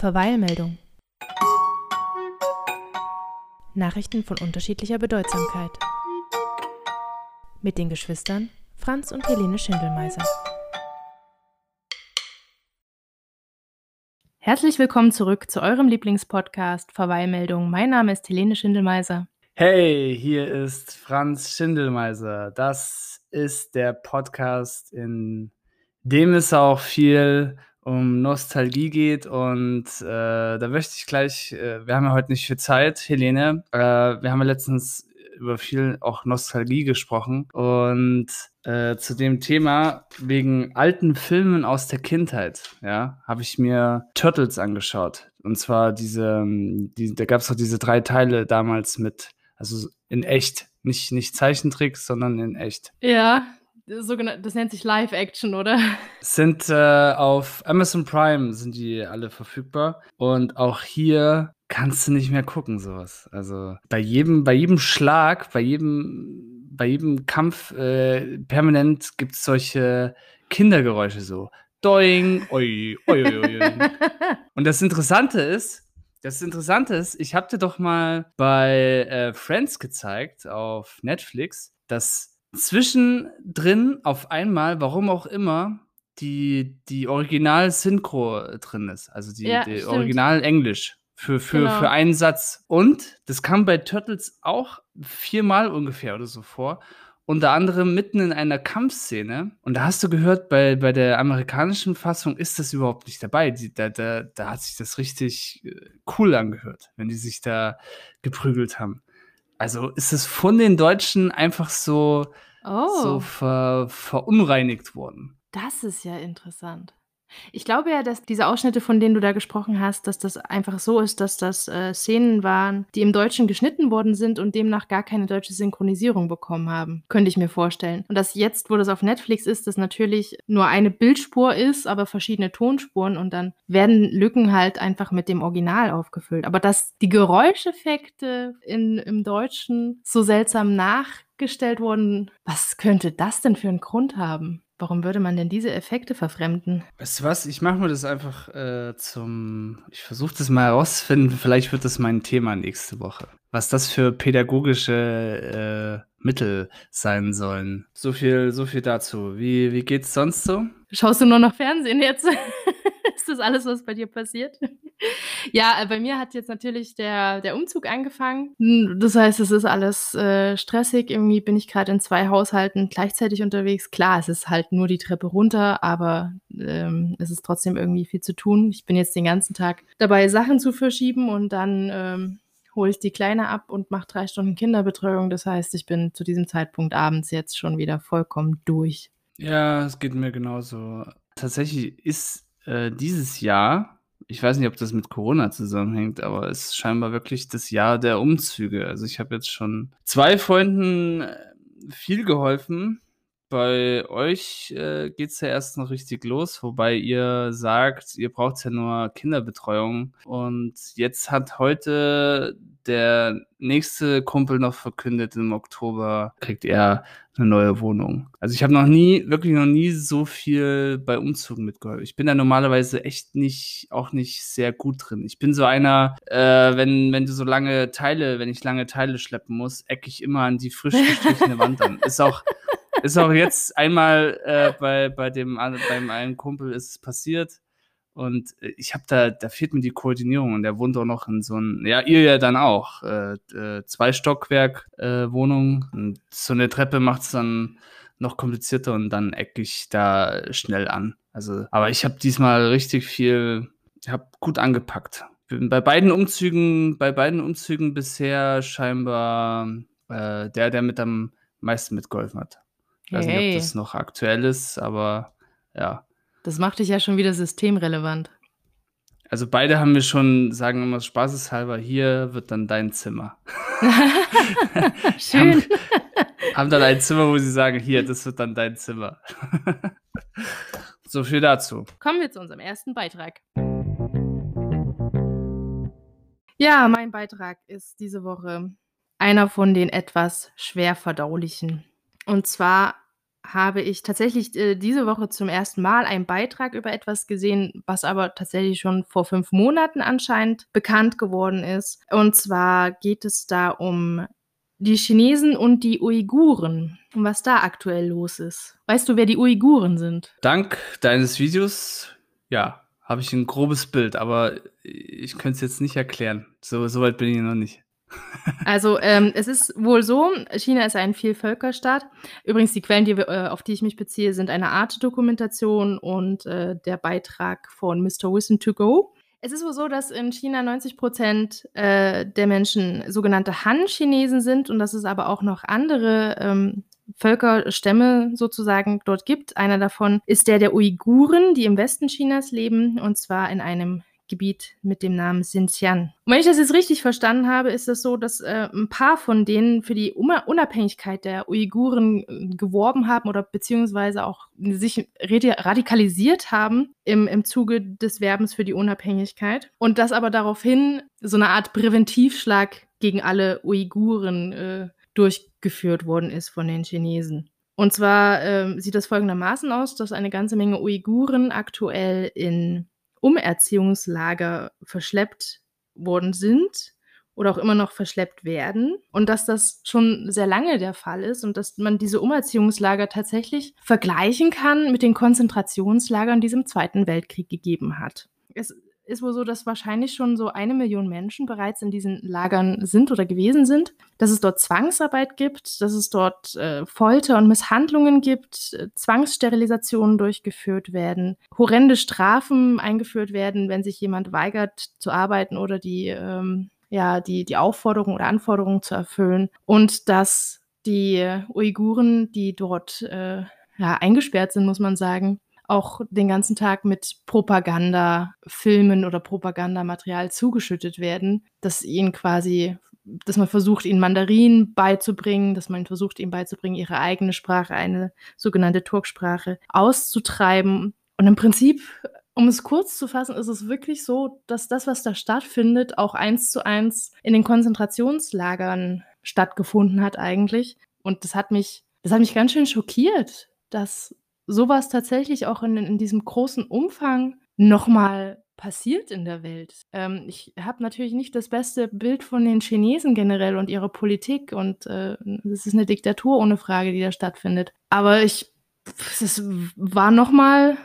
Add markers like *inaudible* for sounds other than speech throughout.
Verweilmeldung. Nachrichten von unterschiedlicher Bedeutsamkeit. Mit den Geschwistern Franz und Helene Schindelmeiser. Herzlich willkommen zurück zu eurem Lieblingspodcast Verweilmeldung. Mein Name ist Helene Schindelmeiser. Hey, hier ist Franz Schindelmeiser. Das ist der Podcast, in dem es auch viel um Nostalgie geht und äh, da möchte ich gleich, äh, wir haben ja heute nicht viel Zeit, Helene, äh, wir haben ja letztens über viel auch Nostalgie gesprochen und äh, zu dem Thema wegen alten Filmen aus der Kindheit, ja, habe ich mir Turtles angeschaut. Und zwar diese, die, da gab es doch diese drei Teile damals mit, also in echt, nicht, nicht Zeichentricks, sondern in echt. Ja, sogenannte, das nennt sich Live-Action, oder? Sind äh, auf Amazon Prime sind die alle verfügbar. Und auch hier kannst du nicht mehr gucken, sowas. Also bei jedem, bei jedem Schlag, bei jedem, bei jedem Kampf äh, permanent gibt es solche Kindergeräusche so. Doing, oi, oi, oi, oi. *laughs* Und das Interessante ist, das Interessante ist, ich habe dir doch mal bei äh, Friends gezeigt auf Netflix, dass zwischendrin auf einmal, warum auch immer, die, die Original-Synchro drin ist. Also die, ja, die Original-Englisch für, für, genau. für einen Satz. Und das kam bei Turtles auch viermal ungefähr oder so vor. Unter anderem mitten in einer Kampfszene. Und da hast du gehört, bei, bei der amerikanischen Fassung ist das überhaupt nicht dabei. Die, da, da, da hat sich das richtig äh, cool angehört, wenn die sich da geprügelt haben. Also ist es von den Deutschen einfach so, oh. so ver, verunreinigt worden. Das ist ja interessant. Ich glaube ja, dass diese Ausschnitte, von denen du da gesprochen hast, dass das einfach so ist, dass das äh, Szenen waren, die im Deutschen geschnitten worden sind und demnach gar keine deutsche Synchronisierung bekommen haben. Könnte ich mir vorstellen. Und dass jetzt, wo das auf Netflix ist, das natürlich nur eine Bildspur ist, aber verschiedene Tonspuren und dann werden Lücken halt einfach mit dem Original aufgefüllt. Aber dass die Geräuscheffekte in, im Deutschen so seltsam nachgestellt wurden, was könnte das denn für einen Grund haben? Warum würde man denn diese Effekte verfremden? Weißt du was? Ich mache mir das einfach äh, zum. Ich versuche das mal herauszufinden. Vielleicht wird das mein Thema nächste Woche. Was das für pädagogische äh, Mittel sein sollen. So viel, so viel dazu. Wie, wie geht's sonst so? Schaust du nur noch Fernsehen jetzt? *laughs* ist das alles, was bei dir passiert? Ja, äh, bei mir hat jetzt natürlich der, der Umzug angefangen. Das heißt, es ist alles äh, stressig. Irgendwie bin ich gerade in zwei Haushalten gleichzeitig unterwegs. Klar, es ist halt nur die Treppe runter, aber ähm, es ist trotzdem irgendwie viel zu tun. Ich bin jetzt den ganzen Tag dabei, Sachen zu verschieben und dann ähm, hole ich die Kleine ab und mache drei Stunden Kinderbetreuung. Das heißt, ich bin zu diesem Zeitpunkt abends jetzt schon wieder vollkommen durch. Ja, es geht mir genauso. Tatsächlich ist äh, dieses Jahr ich weiß nicht, ob das mit Corona zusammenhängt, aber es ist scheinbar wirklich das Jahr der Umzüge. Also ich habe jetzt schon zwei Freunden äh, viel geholfen. Bei euch äh, geht es ja erst noch richtig los, wobei ihr sagt, ihr braucht ja nur Kinderbetreuung. Und jetzt hat heute der nächste Kumpel noch verkündet, im Oktober kriegt er eine neue Wohnung. Also ich habe noch nie, wirklich noch nie so viel bei Umzügen mitgeholfen. Ich bin da normalerweise echt nicht, auch nicht sehr gut drin. Ich bin so einer, äh, wenn, wenn du so lange Teile, wenn ich lange Teile schleppen muss, ecke ich immer an die frisch *laughs* gestrichene Wand an. Ist auch, ist auch jetzt einmal äh, bei, bei dem, beim einen Kumpel ist es passiert und äh, ich habe da, da fehlt mir die Koordinierung und der wohnt auch noch in so einem, ja, ihr ja dann auch, äh, äh, zwei Stockwerk äh, Wohnung. Und so eine Treppe macht es dann noch komplizierter und dann ecke ich da schnell an. Also, aber ich habe diesmal richtig viel, habe gut angepackt. Bin bei beiden Umzügen, bei beiden Umzügen bisher scheinbar äh, der, der mit am meisten mitgeholfen hat. Ich weiß nicht, ob das noch aktuell ist, aber ja. Das macht dich ja schon wieder systemrelevant. Also beide haben mir schon, sagen wir mal spaßeshalber, hier wird dann dein Zimmer. *laughs* Schön. haben, *laughs* haben dann ein Zimmer, wo sie sagen, hier, das wird dann dein Zimmer. *laughs* so viel dazu. Kommen wir zu unserem ersten Beitrag. Ja, mein Beitrag ist diese Woche einer von den etwas schwer verdaulichen. Und zwar habe ich tatsächlich äh, diese Woche zum ersten Mal einen Beitrag über etwas gesehen, was aber tatsächlich schon vor fünf Monaten anscheinend bekannt geworden ist. Und zwar geht es da um die Chinesen und die Uiguren und was da aktuell los ist. Weißt du, wer die Uiguren sind? Dank deines Videos, ja, habe ich ein grobes Bild, aber ich könnte es jetzt nicht erklären. So, so weit bin ich noch nicht. Also ähm, es ist wohl so, China ist ein Vielvölkerstaat. Übrigens, die Quellen, die wir, äh, auf die ich mich beziehe, sind eine Art Dokumentation und äh, der Beitrag von Mr. Wissen to Go. Es ist wohl so, dass in China 90 Prozent äh, der Menschen sogenannte Han-Chinesen sind und dass es aber auch noch andere ähm, Völkerstämme sozusagen dort gibt. Einer davon ist der der Uiguren, die im Westen Chinas leben und zwar in einem Gebiet mit dem Namen Xinjiang. Und wenn ich das jetzt richtig verstanden habe, ist es so, dass äh, ein paar von denen für die Unabhängigkeit der Uiguren äh, geworben haben oder beziehungsweise auch sich radikalisiert haben im, im Zuge des Werbens für die Unabhängigkeit. Und das aber daraufhin so eine Art Präventivschlag gegen alle Uiguren äh, durchgeführt worden ist von den Chinesen. Und zwar äh, sieht das folgendermaßen aus, dass eine ganze Menge Uiguren aktuell in Umerziehungslager verschleppt worden sind oder auch immer noch verschleppt werden und dass das schon sehr lange der Fall ist und dass man diese Umerziehungslager tatsächlich vergleichen kann mit den Konzentrationslagern, die es im Zweiten Weltkrieg gegeben hat. Es ist wohl so, dass wahrscheinlich schon so eine Million Menschen bereits in diesen Lagern sind oder gewesen sind, dass es dort Zwangsarbeit gibt, dass es dort äh, Folter und Misshandlungen gibt, äh, Zwangssterilisationen durchgeführt werden, horrende Strafen eingeführt werden, wenn sich jemand weigert zu arbeiten oder die, ähm, ja, die, die Aufforderung oder Anforderungen zu erfüllen. Und dass die Uiguren, die dort äh, ja, eingesperrt sind, muss man sagen, auch den ganzen Tag mit Propagandafilmen oder Propagandamaterial zugeschüttet werden, dass ihnen quasi, dass man versucht, ihnen Mandarin beizubringen, dass man versucht, ihnen beizubringen, ihre eigene Sprache, eine sogenannte Turksprache, auszutreiben. Und im Prinzip, um es kurz zu fassen, ist es wirklich so, dass das, was da stattfindet, auch eins zu eins in den Konzentrationslagern stattgefunden hat eigentlich. Und das hat mich, das hat mich ganz schön schockiert, dass sowas tatsächlich auch in, in diesem großen Umfang nochmal passiert in der Welt. Ähm, ich habe natürlich nicht das beste Bild von den Chinesen generell und ihrer Politik und äh, es ist eine Diktatur ohne Frage, die da stattfindet. Aber ich, es war nochmal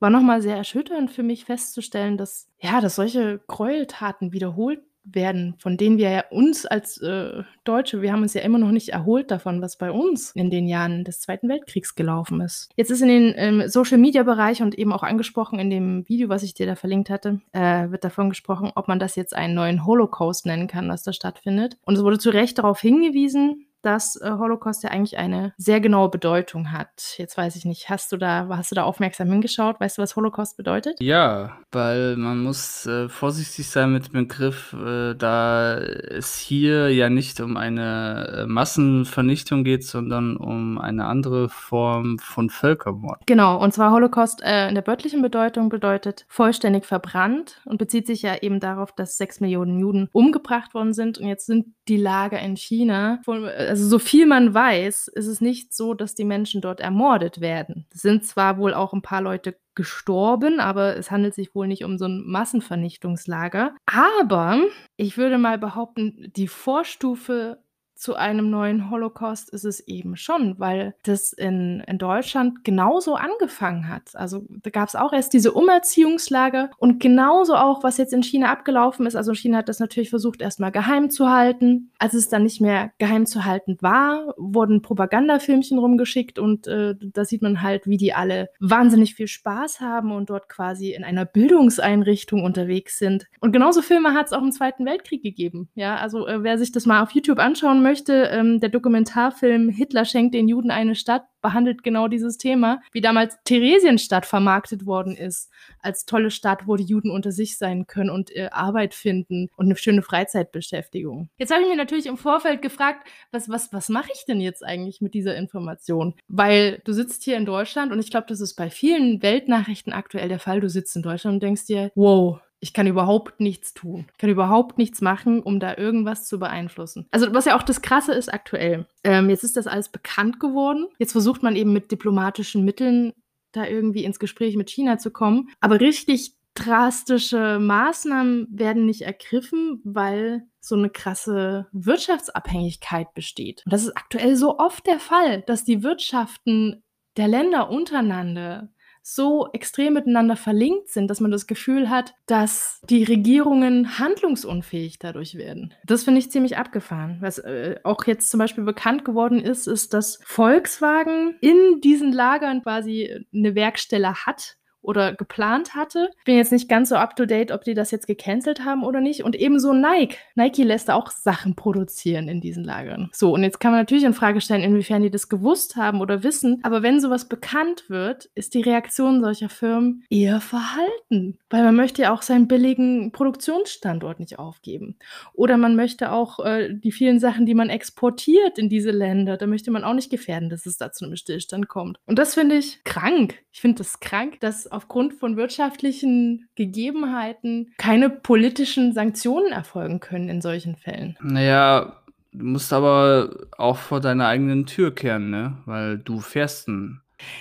war noch mal sehr erschütternd für mich festzustellen, dass ja, dass solche Gräueltaten wiederholt werden, von denen wir ja uns als äh, Deutsche, wir haben uns ja immer noch nicht erholt davon, was bei uns in den Jahren des Zweiten Weltkriegs gelaufen ist. Jetzt ist in den ähm, Social-Media-Bereich und eben auch angesprochen in dem Video, was ich dir da verlinkt hatte, äh, wird davon gesprochen, ob man das jetzt einen neuen Holocaust nennen kann, was da stattfindet. Und es wurde zu Recht darauf hingewiesen, dass äh, Holocaust ja eigentlich eine sehr genaue Bedeutung hat. Jetzt weiß ich nicht, hast du da, hast du da aufmerksam hingeschaut? Weißt du, was Holocaust bedeutet? Ja, weil man muss äh, vorsichtig sein mit dem Begriff, äh, da es hier ja nicht um eine äh, Massenvernichtung geht, sondern um eine andere Form von Völkermord. Genau, und zwar Holocaust äh, in der wörtlichen Bedeutung bedeutet vollständig verbrannt und bezieht sich ja eben darauf, dass sechs Millionen Juden umgebracht worden sind und jetzt sind die Lager in China von, äh, also so viel man weiß, ist es nicht so, dass die Menschen dort ermordet werden. Es sind zwar wohl auch ein paar Leute gestorben, aber es handelt sich wohl nicht um so ein Massenvernichtungslager. Aber ich würde mal behaupten, die Vorstufe zu einem neuen Holocaust ist es eben schon, weil das in, in Deutschland genauso angefangen hat. Also da gab es auch erst diese Umerziehungslager und genauso auch, was jetzt in China abgelaufen ist. Also China hat das natürlich versucht, erstmal geheim zu halten. Als es dann nicht mehr geheim zu halten war, wurden Propagandafilmchen rumgeschickt und äh, da sieht man halt, wie die alle wahnsinnig viel Spaß haben und dort quasi in einer Bildungseinrichtung unterwegs sind. Und genauso Filme hat es auch im Zweiten Weltkrieg gegeben. Ja, also äh, wer sich das mal auf YouTube anschauen möchte, ähm, der Dokumentarfilm Hitler schenkt den Juden eine Stadt behandelt genau dieses Thema, wie damals Theresienstadt vermarktet worden ist, als tolle Stadt, wo die Juden unter sich sein können und äh, Arbeit finden und eine schöne Freizeitbeschäftigung. Jetzt habe ich mir natürlich im Vorfeld gefragt, was, was, was mache ich denn jetzt eigentlich mit dieser Information? Weil du sitzt hier in Deutschland und ich glaube, das ist bei vielen Weltnachrichten aktuell der Fall. Du sitzt in Deutschland und denkst dir, wow, Ich kann überhaupt nichts tun. Ich kann überhaupt nichts machen, um da irgendwas zu beeinflussen. Also was ja auch das Krasse ist aktuell. Ähm, jetzt ist das alles bekannt geworden. Jetzt versucht man eben mit diplomatischen Mitteln da irgendwie ins Gespräch mit China zu kommen. Aber richtig drastische Maßnahmen werden nicht ergriffen, weil so eine krasse Wirtschaftsabhängigkeit besteht. Und das ist aktuell so oft der Fall, dass die Wirtschaften der Länder untereinander so extrem miteinander verlinkt sind, dass man das Gefühl hat, dass die Regierungen handlungsunfähig dadurch werden. Das finde ich ziemlich abgefahren. Was äh, auch jetzt zum Beispiel bekannt geworden ist, ist, dass Volkswagen in diesen Lagern quasi eine Werkstelle hat, oder geplant hatte. Ich bin jetzt nicht ganz so up to date, ob die das jetzt gecancelt haben oder nicht. Und ebenso Nike. Nike lässt auch Sachen produzieren in diesen Lagern. So, und jetzt kann man natürlich in Frage stellen, inwiefern die das gewusst haben oder wissen. Aber wenn sowas bekannt wird, ist die Reaktion solcher Firmen eher verhalten. Weil man möchte ja auch seinen billigen Produktionsstandort nicht aufgeben. Oder man möchte auch äh, die vielen Sachen, die man exportiert in diese Länder, da möchte man auch nicht gefährden, dass es da zu einem Stillstand kommt. Und das finde ich krank. Ich finde das krank, dass aufgrund von wirtschaftlichen Gegebenheiten keine politischen Sanktionen erfolgen können in solchen Fällen. Naja, du musst aber auch vor deiner eigenen Tür kehren, ne? Weil du fährst ein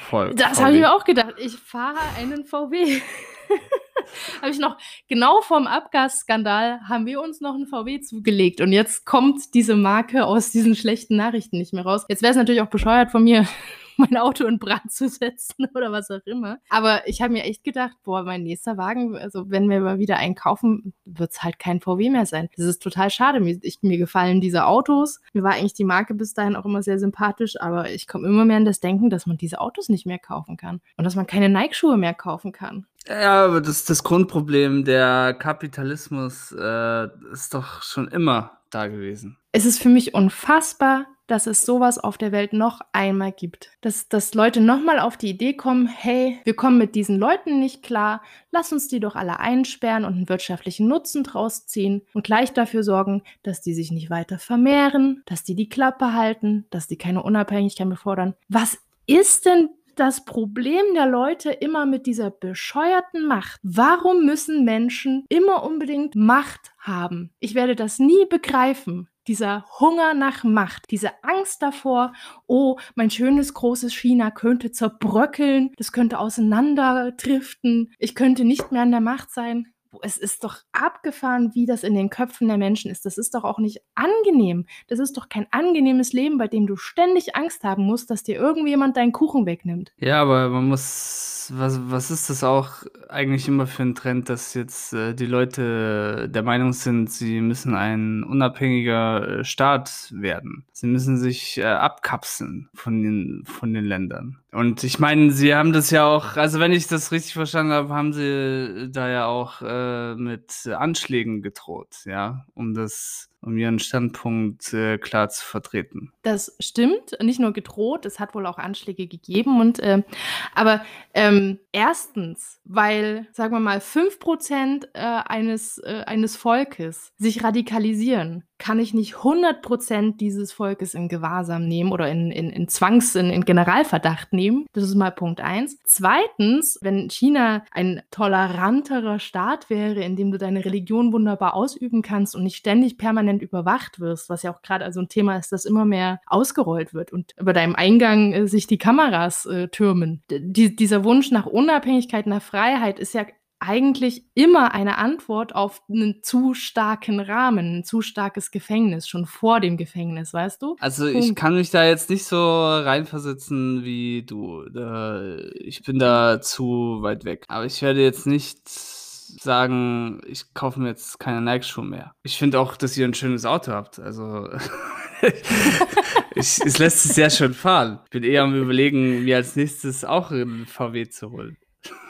Voll. Das habe ich mir auch gedacht. Ich fahre einen VW. *laughs* habe ich noch genau vorm Abgasskandal haben wir uns noch einen VW zugelegt und jetzt kommt diese Marke aus diesen schlechten Nachrichten nicht mehr raus. Jetzt wäre es natürlich auch bescheuert von mir, *laughs* mein Auto in Brand zu setzen *laughs* oder was auch immer. Aber ich habe mir echt gedacht, boah, mein nächster Wagen, also wenn wir mal wieder einen kaufen, wird es halt kein VW mehr sein. Das ist total schade. Mir, ich, mir gefallen diese Autos. Mir war eigentlich die Marke bis dahin auch immer sehr sympathisch, aber ich komme immer mehr in das Denken, dass man diese Autos nicht mehr kaufen kann und dass man keine Nike-Schuhe mehr kaufen kann. Ja, aber das, das Grundproblem, der Kapitalismus äh, ist doch schon immer da gewesen. Es ist für mich unfassbar, dass es sowas auf der Welt noch einmal gibt. Dass, dass Leute nochmal auf die Idee kommen, hey, wir kommen mit diesen Leuten nicht klar, lass uns die doch alle einsperren und einen wirtschaftlichen Nutzen draus ziehen und gleich dafür sorgen, dass die sich nicht weiter vermehren, dass die die Klappe halten, dass die keine Unabhängigkeit mehr fordern. Was ist denn das Problem der Leute immer mit dieser bescheuerten Macht? Warum müssen Menschen immer unbedingt Macht haben? Ich werde das nie begreifen dieser Hunger nach Macht, diese Angst davor, oh, mein schönes großes China könnte zerbröckeln, das könnte auseinanderdriften, ich könnte nicht mehr an der Macht sein es ist doch abgefahren, wie das in den Köpfen der Menschen ist. Das ist doch auch nicht angenehm. Das ist doch kein angenehmes Leben, bei dem du ständig Angst haben musst, dass dir irgendjemand deinen Kuchen wegnimmt. Ja, aber man muss, was, was ist das auch eigentlich immer für ein Trend, dass jetzt äh, die Leute der Meinung sind, sie müssen ein unabhängiger äh, Staat werden. Sie müssen sich äh, abkapseln von den, von den Ländern. Und ich meine, sie haben das ja auch, also wenn ich das richtig verstanden habe, haben sie da ja auch äh, mit Anschlägen gedroht, ja, um das um ihren Standpunkt äh, klar zu vertreten. Das stimmt, nicht nur gedroht, es hat wohl auch Anschläge gegeben. Und, äh, aber ähm, erstens, weil, sagen wir mal, 5% äh, eines, äh, eines Volkes sich radikalisieren, kann ich nicht 100% dieses Volkes in Gewahrsam nehmen oder in, in, in Zwangs-, in, in Generalverdacht nehmen. Das ist mal Punkt eins. Zweitens, wenn China ein toleranterer Staat wäre, in dem du deine Religion wunderbar ausüben kannst und nicht ständig permanent permanent überwacht wirst, was ja auch gerade also ein Thema ist, das immer mehr ausgerollt wird und über deinem Eingang äh, sich die Kameras äh, türmen. D dieser Wunsch nach Unabhängigkeit, nach Freiheit ist ja eigentlich immer eine Antwort auf einen zu starken Rahmen, ein zu starkes Gefängnis, schon vor dem Gefängnis, weißt du? Also Punkt. ich kann mich da jetzt nicht so reinversetzen wie du. Ich bin da zu weit weg. Aber ich werde jetzt nicht sagen, ich kaufe mir jetzt keine Nike-Schuhe mehr. Ich finde auch, dass ihr ein schönes Auto habt. Also *laughs* ich, es lässt sich sehr schön fahren. Ich bin eher am überlegen, mir als nächstes auch einen VW zu holen.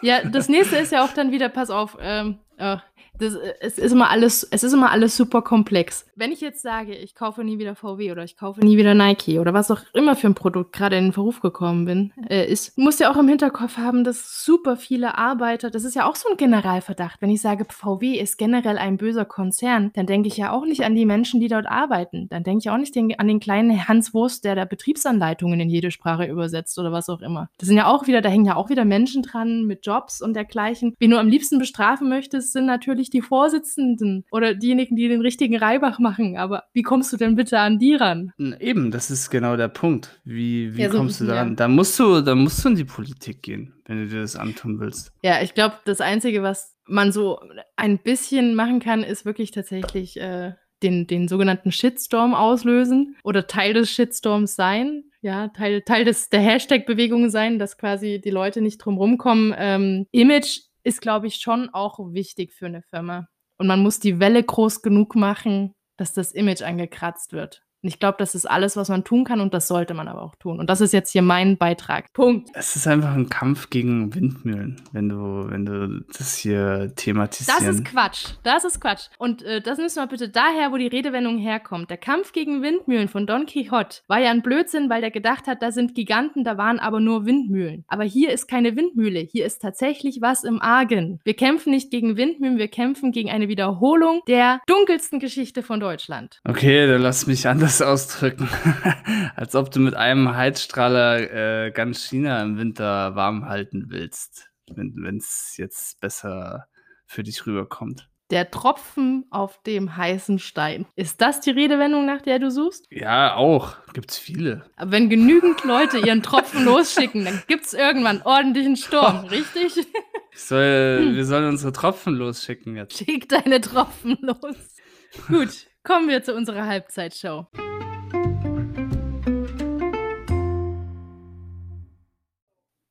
Ja, das nächste ist ja auch dann wieder, pass auf, ähm, oh, das, es, ist immer alles, es ist immer alles super komplex. Wenn ich jetzt sage, ich kaufe nie wieder VW oder ich kaufe nie wieder Nike oder was auch immer für ein Produkt gerade in den Verruf gekommen bin, äh, ist, muss ja auch im Hinterkopf haben, dass super viele Arbeiter, das ist ja auch so ein Generalverdacht. Wenn ich sage, VW ist generell ein böser Konzern, dann denke ich ja auch nicht an die Menschen, die dort arbeiten. Dann denke ich auch nicht den, an den kleinen Hans Wurst, der da Betriebsanleitungen in jede Sprache übersetzt oder was auch immer. Das sind ja auch wieder, da hängen ja auch wieder Menschen dran mit Jobs und dergleichen. Wen du am liebsten bestrafen möchtest, es sind natürlich die Vorsitzenden oder diejenigen, die den richtigen Reibach machen. Aber wie kommst du denn bitte an die ran? Eben, das ist genau der Punkt. Wie, wie Ja, so kommst du daran? Da musst du, da musst du in die Politik gehen, wenn du dir das antun willst. Ja, ich glaube, das Einzige, was man so ein bisschen machen kann, ist wirklich tatsächlich äh, den, den sogenannten Shitstorm auslösen oder Teil des Shitstorms sein. Ja, Teil, Teil des, der Hashtag-Bewegung sein, dass quasi die Leute nicht drum rumkommen. Ähm, Image ist, glaube ich, schon auch wichtig für eine Firma. Und man muss die Welle groß genug machen, dass das Image angekratzt wird. Und ich glaube, das ist alles, was man tun kann und das sollte man aber auch tun. Und das ist jetzt hier mein Beitrag. Punkt. Es ist einfach ein Kampf gegen Windmühlen, wenn du, wenn du das hier thematisieren. Das ist Quatsch. Das ist Quatsch. Und äh, das müssen wir bitte daher, wo die Redewendung herkommt. Der Kampf gegen Windmühlen von Don Quixote war ja ein Blödsinn, weil der gedacht hat, da sind Giganten, da waren aber nur Windmühlen. Aber hier ist keine Windmühle. Hier ist tatsächlich was im Argen. Wir kämpfen nicht gegen Windmühlen, wir kämpfen gegen eine Wiederholung der dunkelsten Geschichte von Deutschland. Okay, dann lass mich anders ausdrücken. *laughs* Als ob du mit einem Heizstrahler äh, ganz China im Winter warm halten willst, wenn es jetzt besser für dich rüberkommt. Der Tropfen auf dem heißen Stein. Ist das die Redewendung, nach der du suchst? Ja, auch. Gibt's viele. Aber wenn genügend Leute ihren Tropfen *laughs* losschicken, dann gibt's irgendwann ordentlichen Sturm, richtig? Ich soll, wir sollen unsere Tropfen losschicken jetzt. Schick deine Tropfen los. Gut, kommen wir zu unserer Halbzeitshow.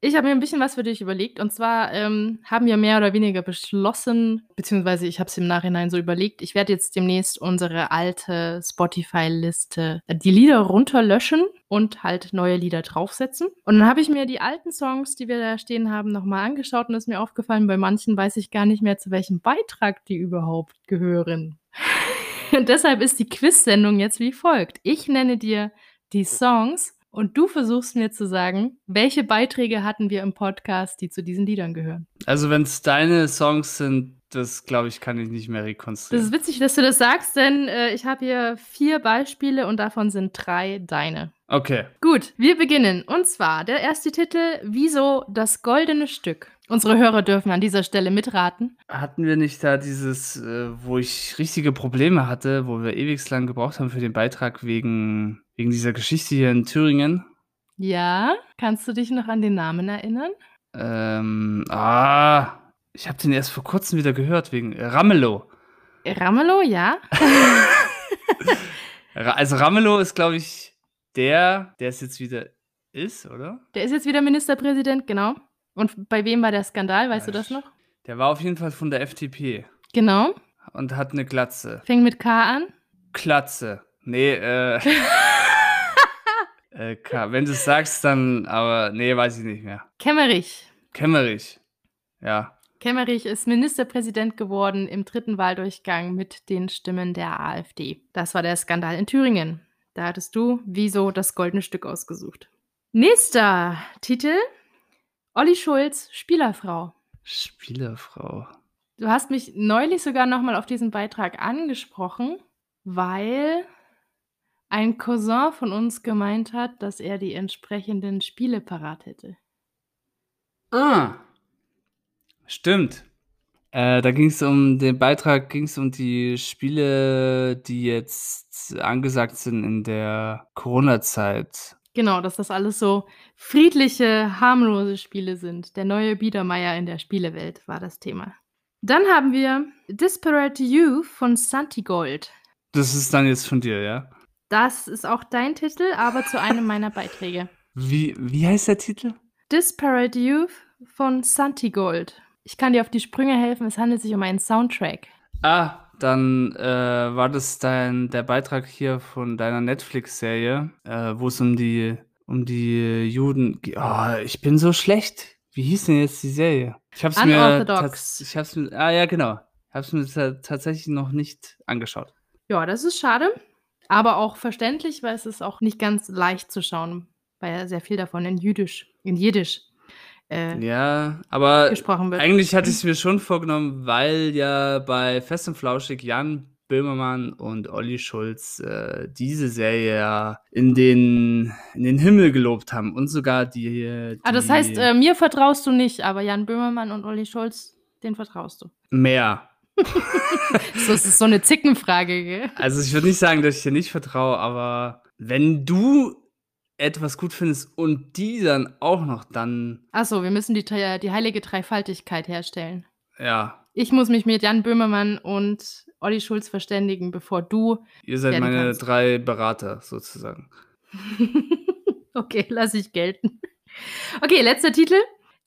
Ich habe mir ein bisschen was für dich überlegt. Und zwar ähm, haben wir mehr oder weniger beschlossen, beziehungsweise ich habe es im Nachhinein so überlegt, ich werde jetzt demnächst unsere alte Spotify-Liste, äh, die Lieder runterlöschen und halt neue Lieder draufsetzen. Und dann habe ich mir die alten Songs, die wir da stehen haben, nochmal angeschaut und ist mir aufgefallen, bei manchen weiß ich gar nicht mehr, zu welchem Beitrag die überhaupt gehören. *laughs* Und *laughs* deshalb ist die Quiz-Sendung jetzt wie folgt. Ich nenne dir die Songs und du versuchst mir zu sagen, welche Beiträge hatten wir im Podcast, die zu diesen Liedern gehören. Also wenn es deine Songs sind, das glaube ich, kann ich nicht mehr Das rekonstruieren. ist witzig, dass du das sagst, denn äh, ich habe hier vier Beispiele und davon sind drei deine. Okay. Gut, wir beginnen. Und zwar der erste Titel, Wieso das goldene Stück? Unsere Hörer dürfen an dieser Stelle mitraten. Hatten wir nicht da dieses, äh, wo ich richtige Probleme hatte, wo wir ewig lang gebraucht haben für den Beitrag wegen, wegen dieser Geschichte hier in Thüringen? Ja, kannst du dich noch an den Namen erinnern? Ähm, ah, ich habe den erst vor kurzem wieder gehört, wegen Ramelow. Ramelow, ja? *laughs* Also Ramelow ist, glaube ich, der, der es jetzt wieder ist, oder? Der ist jetzt wieder Ministerpräsident, genau. Und bei wem war der Skandal, weißt du das noch? Der war auf jeden Fall von der FDP Genau. und hat eine Glatze. Fängt mit K an. Klatze. Nee, äh. *laughs* äh K. Wenn du es sagst, dann, aber nee, weiß ich nicht mehr. Kemmerich. Kemmerich. Ja. Kemmerich ist Ministerpräsident geworden im dritten Wahldurchgang mit den Stimmen der AfD. Das war der Skandal in Thüringen. Da hattest du wieso das goldene Stück ausgesucht. Nächster Titel: Olli Schulz, Spielerfrau. Spielerfrau. Du hast mich neulich sogar nochmal auf diesen Beitrag angesprochen, weil ein Cousin von uns gemeint hat, dass er die entsprechenden Spiele parat hätte. Ah. Stimmt. Äh, da ging es um den Beitrag, ging es um die Spiele, die jetzt angesagt sind in der Corona-Zeit. Genau, dass das alles so friedliche, harmlose Spiele sind. Der neue Biedermeier in der Spielewelt war das Thema. Dann haben wir Disparate You von Santigold. Das ist dann jetzt von dir, ja? Das ist auch dein Titel, aber zu einem meiner Beiträge. *laughs* Wie, wie heißt der Titel? Disparate Youth von Santigold. Ich kann dir auf die Sprünge helfen, es handelt sich um einen Soundtrack. Ah, dann äh, war das dein der Beitrag hier von deiner Netflix-Serie, äh, wo es um die um die Juden. Oh, ich bin so schlecht. Wie hieß denn jetzt die Serie? Ich hab's mir ich hab's mir ah ja genau, ich hab's mir ta- tatsächlich noch nicht angeschaut. Ja, das ist schade, aber auch verständlich, weil es ist auch nicht ganz leicht zu schauen, weil ja sehr viel davon in Jüdisch, in Jiddisch äh, Ja, aber gesprochen wird. eigentlich hatte ich es mir schon vorgenommen, weil ja bei Fest und Flauschig Jan Böhmermann und Olli Schulz äh, diese Serie ja in den, in den Himmel gelobt haben und sogar die. die Ah, das heißt, äh, mir vertraust du nicht, aber Jan Böhmermann und Olli Scholz den vertraust du. Mehr. so, *laughs* das ist so eine Zickenfrage, gell? Also ich würde nicht sagen, dass ich dir nicht vertraue, aber wenn du etwas gut findest und die dann auch noch, dann. Achso, wir müssen die, die heilige Dreifaltigkeit herstellen. Ja. Ich muss mich mit Jan Böhmermann und Olli Schulz verständigen, bevor du. Ihr seid meine kannst. drei Berater sozusagen. *laughs* okay, lass ich gelten. Okay, letzter Titel.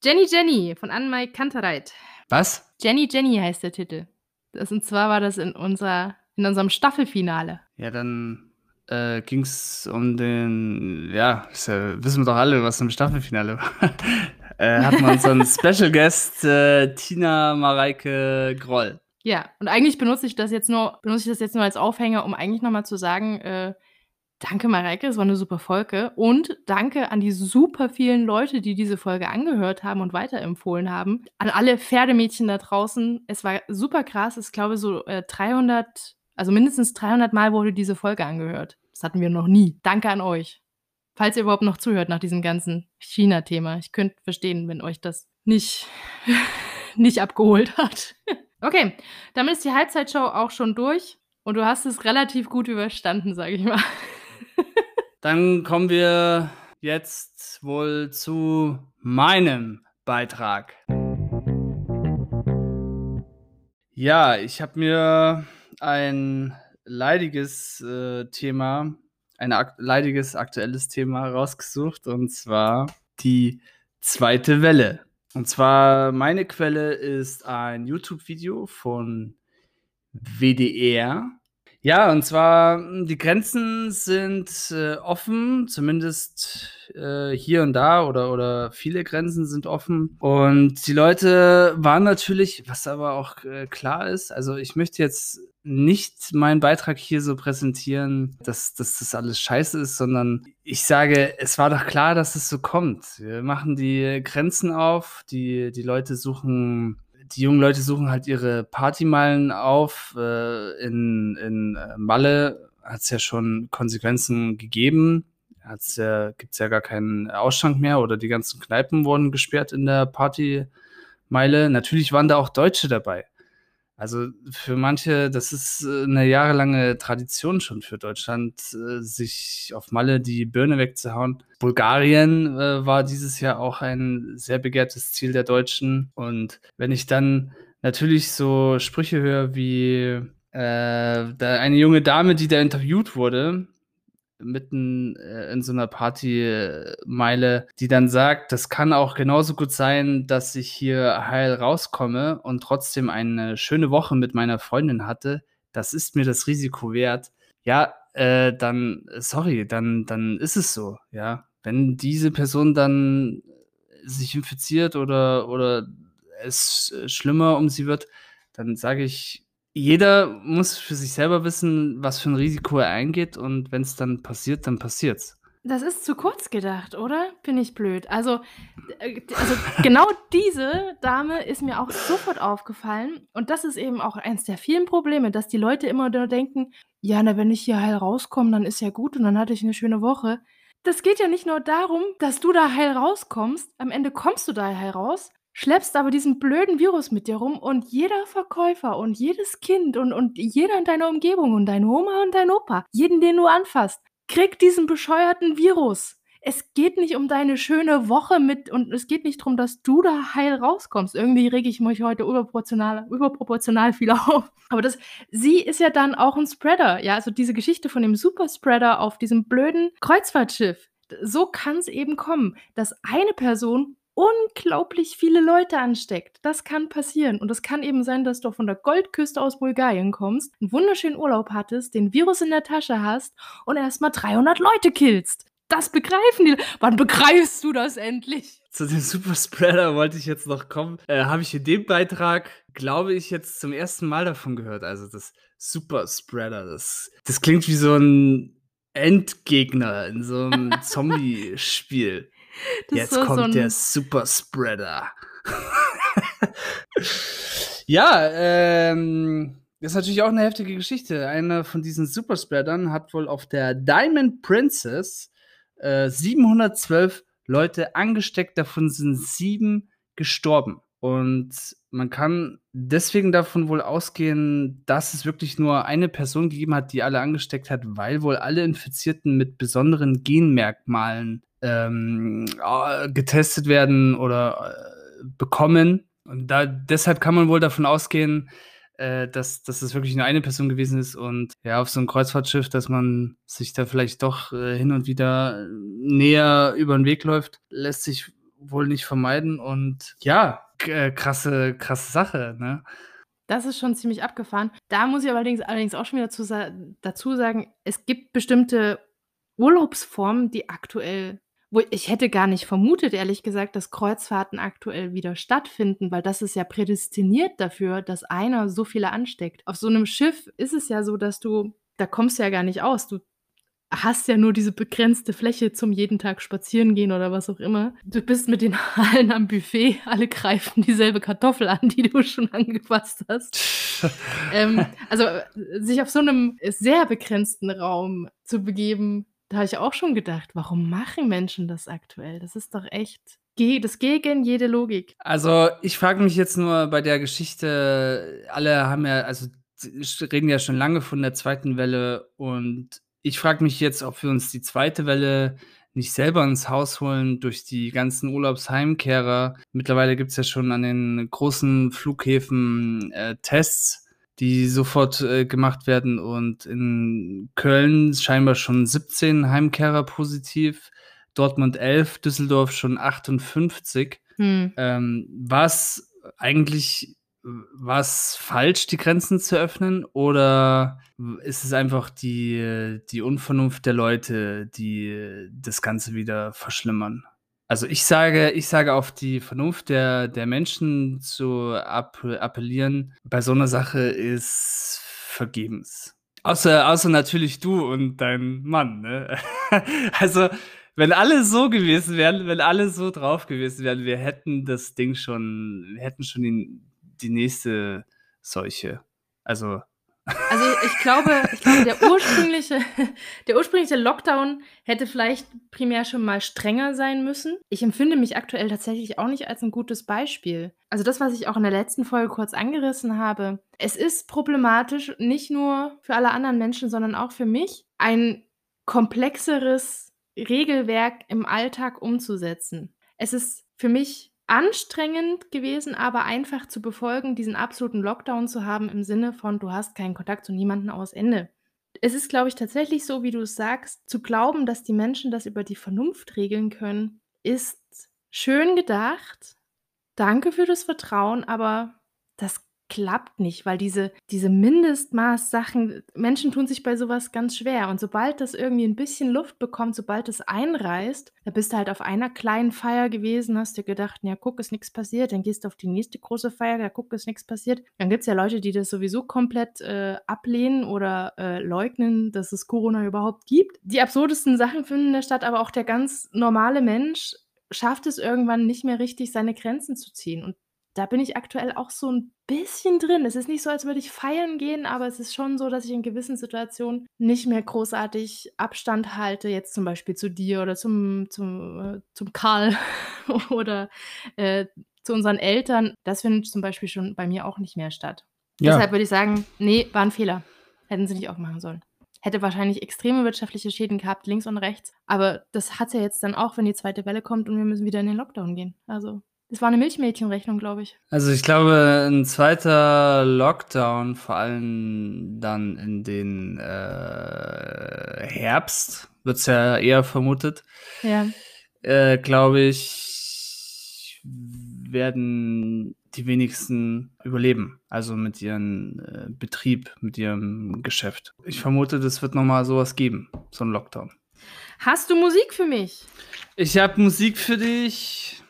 Jenny Jenny von Anne-Mai Kantereit. Was? Jenny Jenny heißt der Titel. Das, und zwar war das in, unserer, in unserem Staffelfinale. Ja, dann äh, ging es um den, ja, ja, wissen wir doch alle, was im Staffelfinale war. *laughs* äh, hat man unseren *laughs* Special Guest äh, Tina Mareike Groll. Ja, und eigentlich benutze ich das jetzt nur, benutze ich das jetzt nur als Aufhänger, um eigentlich nochmal zu sagen, äh, danke Mareike, es war eine super Folge und danke an die super vielen Leute, die diese Folge angehört haben und weiterempfohlen haben. An alle Pferdemädchen da draußen, es war super krass, ich glaube so äh, 300 also mindestens 300 Mal wurde diese Folge angehört. Das hatten wir noch nie. Danke an euch. Falls ihr überhaupt noch zuhört nach diesem ganzen China-Thema. Ich könnte verstehen, wenn euch das nicht, *laughs* nicht abgeholt hat. *laughs* okay, damit ist die Halbzeitshow auch schon durch. Und du hast es relativ gut überstanden, sage ich mal. *laughs* Dann kommen wir jetzt wohl zu meinem Beitrag. Ja, ich habe mir ein leidiges äh, Thema, ein ak leidiges aktuelles Thema rausgesucht und zwar die zweite Welle. Und zwar meine Quelle ist ein YouTube-Video von WDR. Ja, und zwar die Grenzen sind äh, offen, zumindest äh, hier und da oder, oder viele Grenzen sind offen. Und die Leute waren natürlich, was aber auch äh, klar ist, also ich möchte jetzt nicht meinen Beitrag hier so präsentieren, dass, dass das alles scheiße ist, sondern ich sage, es war doch klar, dass es so kommt. Wir machen die Grenzen auf, die, die Leute suchen, die jungen Leute suchen halt ihre Partymeilen auf. Äh, in, in äh, Malle hat es ja schon Konsequenzen gegeben. Hat's ja, gibt's ja gar keinen Ausschank mehr oder die ganzen Kneipen wurden gesperrt in der Partymeile. Natürlich waren da auch Deutsche dabei. Also für manche, das ist äh, eine jahrelange Tradition schon für Deutschland, äh, sich auf Malle die Birne wegzuhauen. Bulgarien äh, war dieses Jahr auch ein sehr begehrtes Ziel der Deutschen. Und wenn ich dann natürlich so Sprüche höre wie äh, da eine junge Dame, die da interviewt wurde, mitten äh, in so einer Partymeile, die dann sagt, das kann auch genauso gut sein, dass ich hier heil rauskomme und trotzdem eine schöne Woche mit meiner Freundin hatte. Das ist mir das Risiko wert. Ja, äh, dann, sorry, dann, dann ist es so, ja. Wenn diese Person dann sich infiziert oder, oder es schlimmer um sie wird, dann sage ich, jeder muss für sich selber wissen, was für ein Risiko er eingeht und wenn es dann passiert, dann passiert's. Das ist zu kurz gedacht, oder? Bin ich blöd. Also, äh, also genau diese Dame ist mir auch sofort aufgefallen. Und das ist eben auch eins der vielen Probleme, dass die Leute immer nur denken, ja, na, wenn ich hier heil rauskomme, dann ist ja gut und dann hatte ich eine schöne Woche. Das geht ja nicht nur darum, dass du da heil rauskommst. Am Ende kommst du da heil raus schleppst aber diesen blöden Virus mit dir rum und jeder Verkäufer und jedes Kind und, und jeder in deiner Umgebung und dein Oma und dein Opa, jeden, den du anfasst, kriegt diesen bescheuerten Virus. Es geht nicht um deine schöne Woche mit und es geht nicht darum, dass du da heil rauskommst. Irgendwie rege ich mich heute überproportional, überproportional viel *laughs* auf. Aber das, sie ist ja dann auch ein Spreader. Ja, also diese Geschichte von dem Superspreader auf diesem blöden Kreuzfahrtschiff. So kann es eben kommen, dass eine Person unglaublich viele Leute ansteckt. Das kann passieren. Und es kann eben sein, dass du von der Goldküste aus Bulgarien kommst, einen wunderschönen Urlaub hattest, den Virus in der Tasche hast und erstmal 300 Leute killst. Das begreifen die. Wann begreifst du das endlich? Zu dem Superspreader wollte ich jetzt noch kommen. Äh, Habe ich in dem Beitrag, glaube ich, jetzt zum ersten Mal davon gehört. Also das Superspreader. Das, das klingt wie so ein Endgegner in so einem *laughs* Zombie-Spiel. *laughs* Das Jetzt kommt so ein... der Super Spreader. *laughs* ja, ähm, das ist natürlich auch eine heftige Geschichte. Einer von diesen Superspreadern hat wohl auf der Diamond Princess äh, 712 Leute angesteckt, davon sind sieben gestorben. Und man kann deswegen davon wohl ausgehen, dass es wirklich nur eine Person gegeben hat, die alle angesteckt hat, weil wohl alle Infizierten mit besonderen Genmerkmalen ähm, äh, getestet werden oder äh, bekommen. Und da, deshalb kann man wohl davon ausgehen, äh, dass, dass es wirklich nur eine Person gewesen ist und ja, auf so einem Kreuzfahrtschiff, dass man sich da vielleicht doch äh, hin und wieder näher über den Weg läuft, lässt sich wohl nicht vermeiden und ja, äh, krasse, krasse Sache, ne? Das ist schon ziemlich abgefahren. Da muss ich allerdings, allerdings auch schon wieder dazu, dazu sagen, es gibt bestimmte Urlaubsformen, die aktuell wo ich hätte gar nicht vermutet, ehrlich gesagt, dass Kreuzfahrten aktuell wieder stattfinden, weil das ist ja prädestiniert dafür, dass einer so viele ansteckt. Auf so einem Schiff ist es ja so, dass du da kommst du ja gar nicht aus. Du hast ja nur diese begrenzte Fläche zum jeden Tag spazieren gehen oder was auch immer. Du bist mit den *laughs* allen am Buffet, alle greifen dieselbe Kartoffel an, die du schon angefasst hast. *laughs* ähm, also sich auf so einem sehr begrenzten Raum zu begeben, da habe ich auch schon gedacht, warum machen Menschen das aktuell? Das ist doch echt das gegen jede Logik. Also, ich frage mich jetzt nur bei der Geschichte, alle haben ja, also reden ja schon lange von der zweiten Welle und ich frage mich jetzt, ob wir uns die zweite Welle nicht selber ins Haus holen durch die ganzen Urlaubsheimkehrer. Mittlerweile gibt es ja schon an den großen Flughäfen äh, Tests die sofort äh, gemacht werden. Und in Köln scheinbar schon 17 Heimkehrer positiv, Dortmund 11, Düsseldorf schon 58. Hm. Ähm, was eigentlich was falsch, die Grenzen zu öffnen? Oder ist es einfach die, die Unvernunft der Leute, die das Ganze wieder verschlimmern? Also ich sage, ich sage auf die Vernunft der, der Menschen zu appellieren, bei so einer Sache ist vergebens. Außer, außer natürlich du und dein Mann, ne? *laughs* also, wenn alle so gewesen wären, wenn alle so drauf gewesen wären, wir hätten das Ding schon, wir hätten schon die, die nächste Seuche. Also, also ich glaube, ich glaube, der ursprüngliche, *laughs* der ursprüngliche Lockdown hätte vielleicht primär schon mal strenger sein müssen. Ich empfinde mich aktuell tatsächlich auch nicht als ein gutes Beispiel. Also das, was ich auch in der letzten Folge kurz angerissen habe. Es ist problematisch, nicht nur für alle anderen Menschen, sondern auch für mich, ein komplexeres Regelwerk im Alltag umzusetzen. Es ist für mich anstrengend gewesen, aber einfach zu befolgen, diesen absoluten Lockdown zu haben im Sinne von, du hast keinen Kontakt zu niemandem aus Ende. Es ist, glaube ich, tatsächlich so, wie du es sagst, zu glauben, dass die Menschen das über die Vernunft regeln können, ist schön gedacht. Danke für das Vertrauen, aber das klappt nicht, weil diese, diese Mindestmaß-Sachen, Menschen tun sich bei sowas ganz schwer. Und sobald das irgendwie ein bisschen Luft bekommt, sobald es einreißt, da bist du halt auf einer kleinen Feier gewesen, hast dir gedacht, ja, guck, ist nichts passiert, dann gehst du auf die nächste große Feier, ja, guck, ist nichts passiert. Dann gibt es ja Leute, die das sowieso komplett äh, ablehnen oder äh, leugnen, dass es Corona überhaupt gibt. Die absurdesten Sachen finden in der Stadt, aber auch der ganz normale Mensch schafft es irgendwann nicht mehr richtig, seine Grenzen zu ziehen. Und da bin ich aktuell auch so ein bisschen drin. Es ist nicht so, als würde ich feiern gehen, aber es ist schon so, dass ich in gewissen Situationen nicht mehr großartig Abstand halte, jetzt zum Beispiel zu dir oder zum, zum, äh, zum Karl *laughs* oder äh, zu unseren Eltern. Das findet zum Beispiel schon bei mir auch nicht mehr statt. Ja. Deshalb würde ich sagen, nee, war ein Fehler. Hätten sie nicht aufmachen sollen. Hätte wahrscheinlich extreme wirtschaftliche Schäden gehabt, links und rechts. Aber das hat ja jetzt dann auch, wenn die zweite Welle kommt und wir müssen wieder in den Lockdown gehen. Also das war eine Milchmädchenrechnung, glaube ich. Also ich glaube, ein zweiter Lockdown, vor allem dann in den äh, Herbst, wird es ja eher vermutet. Ja. Äh, glaube ich, werden die wenigsten überleben. Also mit ihrem äh, Betrieb, mit ihrem Geschäft. Ich vermute, das wird nochmal sowas geben, so ein Lockdown. Hast du Musik für mich? Ich habe Musik für dich.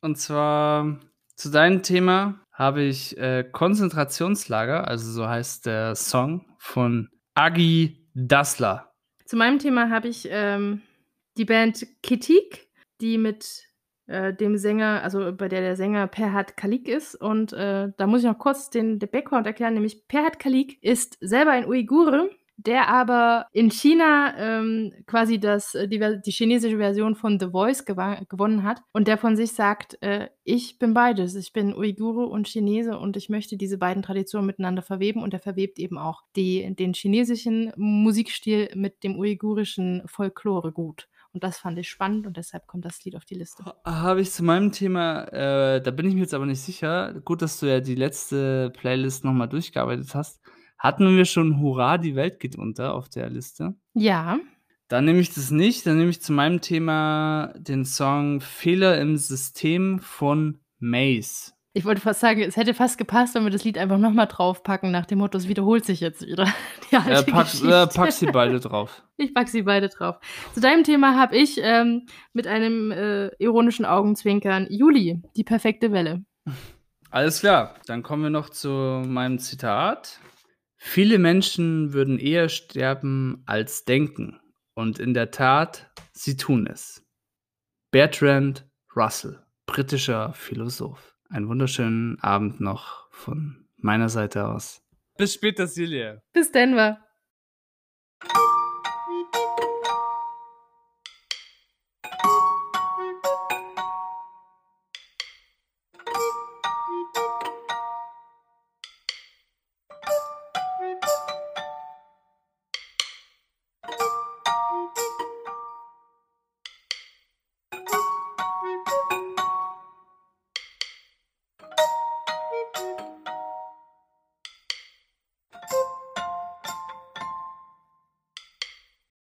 Und zwar zu deinem Thema habe ich äh, Konzentrationslager, also so heißt der Song von Agi Dassler. Zu meinem Thema habe ich ähm, die Band Kitik, die mit äh, dem Sänger, also bei der der Sänger Perhat Kalik ist. Und äh, da muss ich noch kurz den, den Background erklären, nämlich Perhat Kalik ist selber ein Uigure, der aber in China ähm, quasi das, äh, die, die, chinesische Version von The Voice gewonnen hat und der von sich sagt, äh, ich bin beides, ich bin Uigure und Chinese und ich möchte diese beiden Traditionen miteinander verweben und er verwebt eben auch die, den chinesischen Musikstil mit dem uigurischen Folklore gut. Und das fand ich spannend und deshalb kommt das Lied auf die Liste. Habe ich zu meinem Thema, äh, da bin ich mir jetzt aber nicht sicher. Gut, dass du ja die letzte Playlist nochmal durchgearbeitet hast. Hatten wir schon Hurra, die Welt geht unter auf der Liste? Ja. Dann nehme ich das nicht. Dann nehme ich zu meinem Thema den Song Fehler im System von Maze. Ich wollte fast sagen, es hätte fast gepasst, wenn wir das Lied einfach nochmal draufpacken, nach dem Motto, es wiederholt sich jetzt wieder. *laughs* Die alte äh, pack, äh, pack sie beide drauf. *laughs* ich pack sie beide drauf. Zu deinem Thema habe ich ähm, mit einem äh, ironischen Augenzwinkern Juli, die perfekte Welle. Alles klar, dann kommen wir noch zu meinem Zitat. Viele Menschen würden eher sterben als denken. Und in der Tat, sie tun es. Bertrand Russell, britischer Philosoph. Einen wunderschönen Abend noch von meiner Seite aus. Bis später, Silja. Bis Denver.